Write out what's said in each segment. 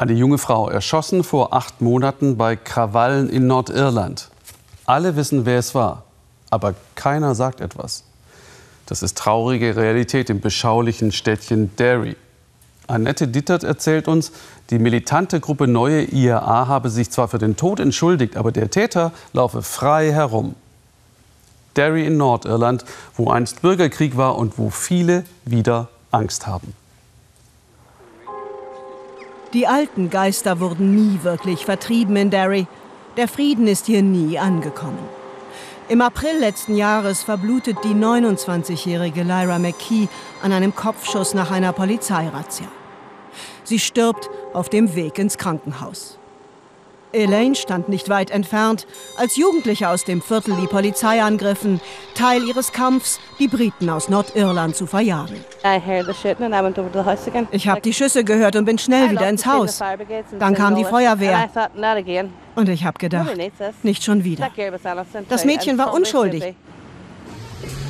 Eine junge Frau erschossen vor acht Monaten bei Krawallen in Nordirland. Alle wissen, wer es war, aber keiner sagt etwas. Das ist traurige Realität im beschaulichen Städtchen Derry. Annette Dittert erzählt uns, die militante Gruppe Neue IAA habe sich zwar für den Tod entschuldigt, aber der Täter laufe frei herum. Derry in Nordirland, wo einst Bürgerkrieg war und wo viele wieder Angst haben. Die alten Geister wurden nie wirklich vertrieben in Derry. Der Frieden ist hier nie angekommen. Im April letzten Jahres verblutet die 29-jährige Lyra McKee an einem Kopfschuss nach einer Polizeirazzia. Sie stirbt auf dem Weg ins Krankenhaus. Elaine stand nicht weit entfernt, als Jugendliche aus dem Viertel die Polizei angriffen, Teil ihres Kampfs, die Briten aus Nordirland zu verjagen. Ich habe die Schüsse gehört und bin schnell wieder ins Haus. Dann kam die Feuerwehr. Und ich habe gedacht, nicht schon wieder. Das Mädchen war unschuldig.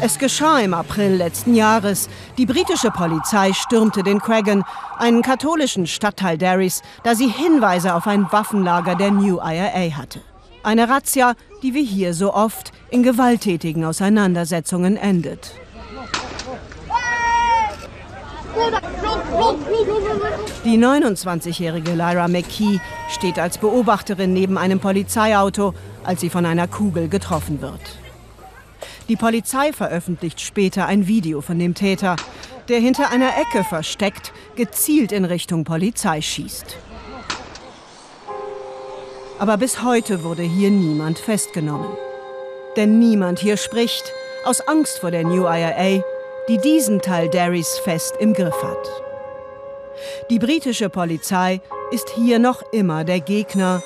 Es geschah im April letzten Jahres. Die britische Polizei stürmte den Cragan, einen katholischen Stadtteil Derrys, da sie Hinweise auf ein Waffenlager der New IRA hatte. Eine Razzia, die wie hier so oft in gewalttätigen Auseinandersetzungen endet. Die 29-jährige Lyra McKee steht als Beobachterin neben einem Polizeiauto, als sie von einer Kugel getroffen wird. Die Polizei veröffentlicht später ein Video von dem Täter, der hinter einer Ecke versteckt, gezielt in Richtung Polizei schießt. Aber bis heute wurde hier niemand festgenommen. Denn niemand hier spricht, aus Angst vor der New IRA, die diesen Teil Derrys fest im Griff hat. Die britische Polizei ist hier noch immer der Gegner,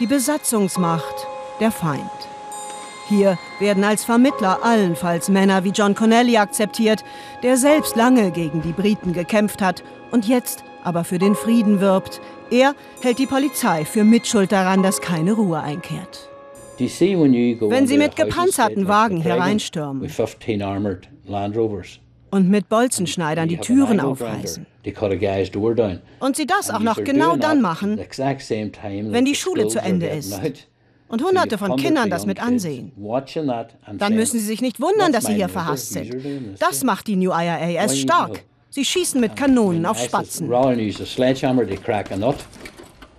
die Besatzungsmacht der Feind. Hier werden als Vermittler allenfalls Männer wie John Connelly akzeptiert, der selbst lange gegen die Briten gekämpft hat und jetzt aber für den Frieden wirbt. Er hält die Polizei für Mitschuld daran, dass keine Ruhe einkehrt. Wenn Sie mit gepanzerten Wagen hereinstürmen. und mit Bolzenschneidern die Türen aufreißen. Und Sie das auch noch genau dann machen, wenn die Schule zu Ende ist und Hunderte von Kindern das mit ansehen. Dann müssen Sie sich nicht wundern, dass Sie hier verhasst sind. Das macht die New IRA erst stark. Sie schießen mit Kanonen auf Spatzen.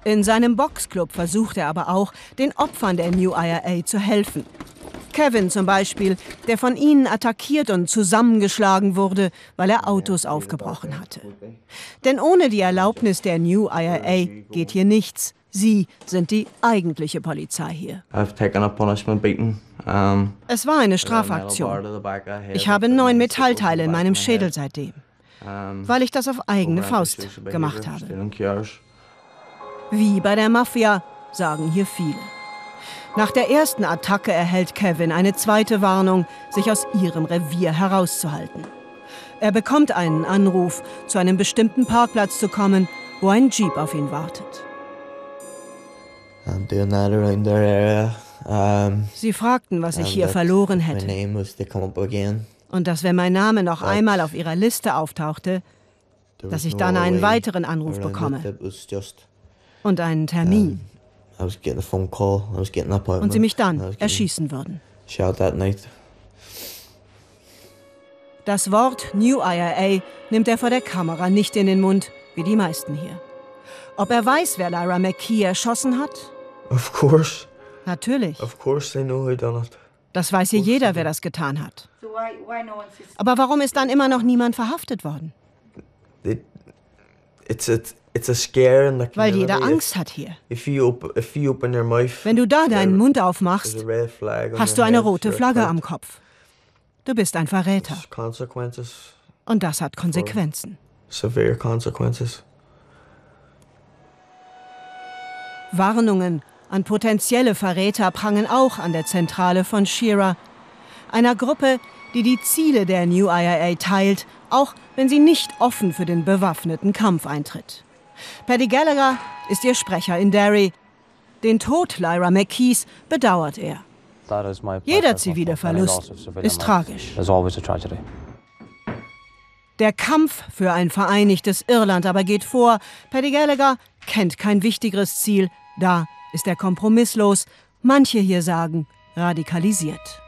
In seinem Boxclub versucht er aber auch, den Opfern der New IRA zu helfen. Kevin zum Beispiel, der von ihnen attackiert und zusammengeschlagen wurde, weil er Autos aufgebrochen hatte. Denn ohne die Erlaubnis der New IRA geht hier nichts. Sie sind die eigentliche Polizei hier. Es war eine Strafaktion. Ich habe neun Metallteile in meinem Schädel seitdem, weil ich das auf eigene Faust gemacht habe. Wie bei der Mafia, sagen hier viele. Nach der ersten Attacke erhält Kevin eine zweite Warnung, sich aus ihrem Revier herauszuhalten. Er bekommt einen Anruf, zu einem bestimmten Parkplatz zu kommen, wo ein Jeep auf ihn wartet. Sie fragten, was ich hier verloren hätte. Und dass, wenn mein Name noch einmal auf ihrer Liste auftauchte, dass ich dann einen weiteren Anruf bekomme. Und einen Termin. Und sie mich dann erschießen würden. Das Wort New IRA nimmt er vor der Kamera nicht in den Mund, wie die meisten hier. Ob er weiß, wer Lyra McKee erschossen hat? Of course. Natürlich. Of course they know who done it. Das weiß hier jeder, wer das getan hat. Aber warum ist dann immer noch niemand verhaftet worden? It's a, it's a scare in the Weil jeder Angst hat hier. If you open, if you open your mouth, Wenn du da deinen Mund aufmachst, there's a red flag on hast du your eine head, rote Flagge am Kopf. Du bist ein Verräter. Und das hat Konsequenzen. severe consequences. Warnungen an potenzielle Verräter prangen auch an der Zentrale von Shira, einer Gruppe, die die Ziele der New IRA teilt, auch wenn sie nicht offen für den bewaffneten Kampf eintritt. Paddy Gallagher ist ihr Sprecher in Derry. Den Tod Lyra McKees bedauert er. Jeder zivile Verlust ist tragisch. Der Kampf für ein vereinigtes Irland aber geht vor. Paddy Gallagher kennt kein wichtigeres Ziel. Da ist er kompromisslos. Manche hier sagen radikalisiert.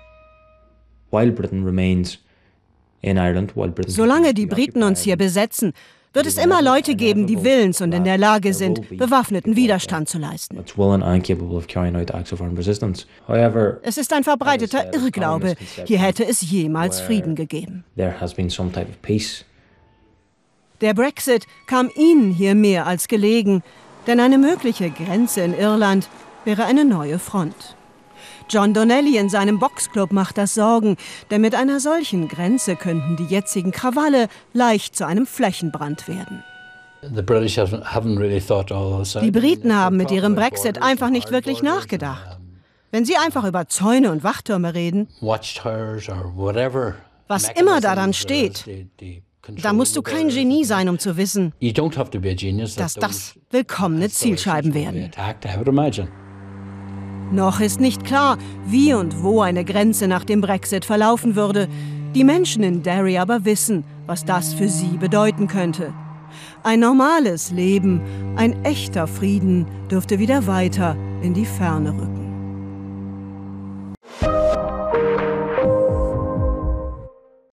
Solange die Briten uns hier besetzen, wird es immer Leute geben, die willens und in der Lage sind, bewaffneten Widerstand zu leisten. Es ist ein verbreiteter Irrglaube, hier hätte es jemals Frieden gegeben. there has been some type of peace. Der Brexit kam ihnen hier mehr als gelegen, denn eine mögliche Grenze in Irland wäre eine neue Front. John Donnelly in seinem Boxclub macht das Sorgen, denn mit einer solchen Grenze könnten die jetzigen Krawalle leicht zu einem Flächenbrand werden. Die Briten haben mit ihrem Brexit einfach nicht wirklich nachgedacht. Wenn sie einfach über Zäune und Wachtürme reden. Was immer there is steht, da musst du kein. Genie sein, um zu wissen, dass das willkommene Zielscheiben werden. Noch ist nicht klar, wie und wo eine Grenze nach dem Brexit verlaufen würde. Die Menschen in Derry aber wissen, was das für sie bedeuten könnte. Ein normales Leben, ein echter Frieden dürfte wieder weiter in die Ferne rücken.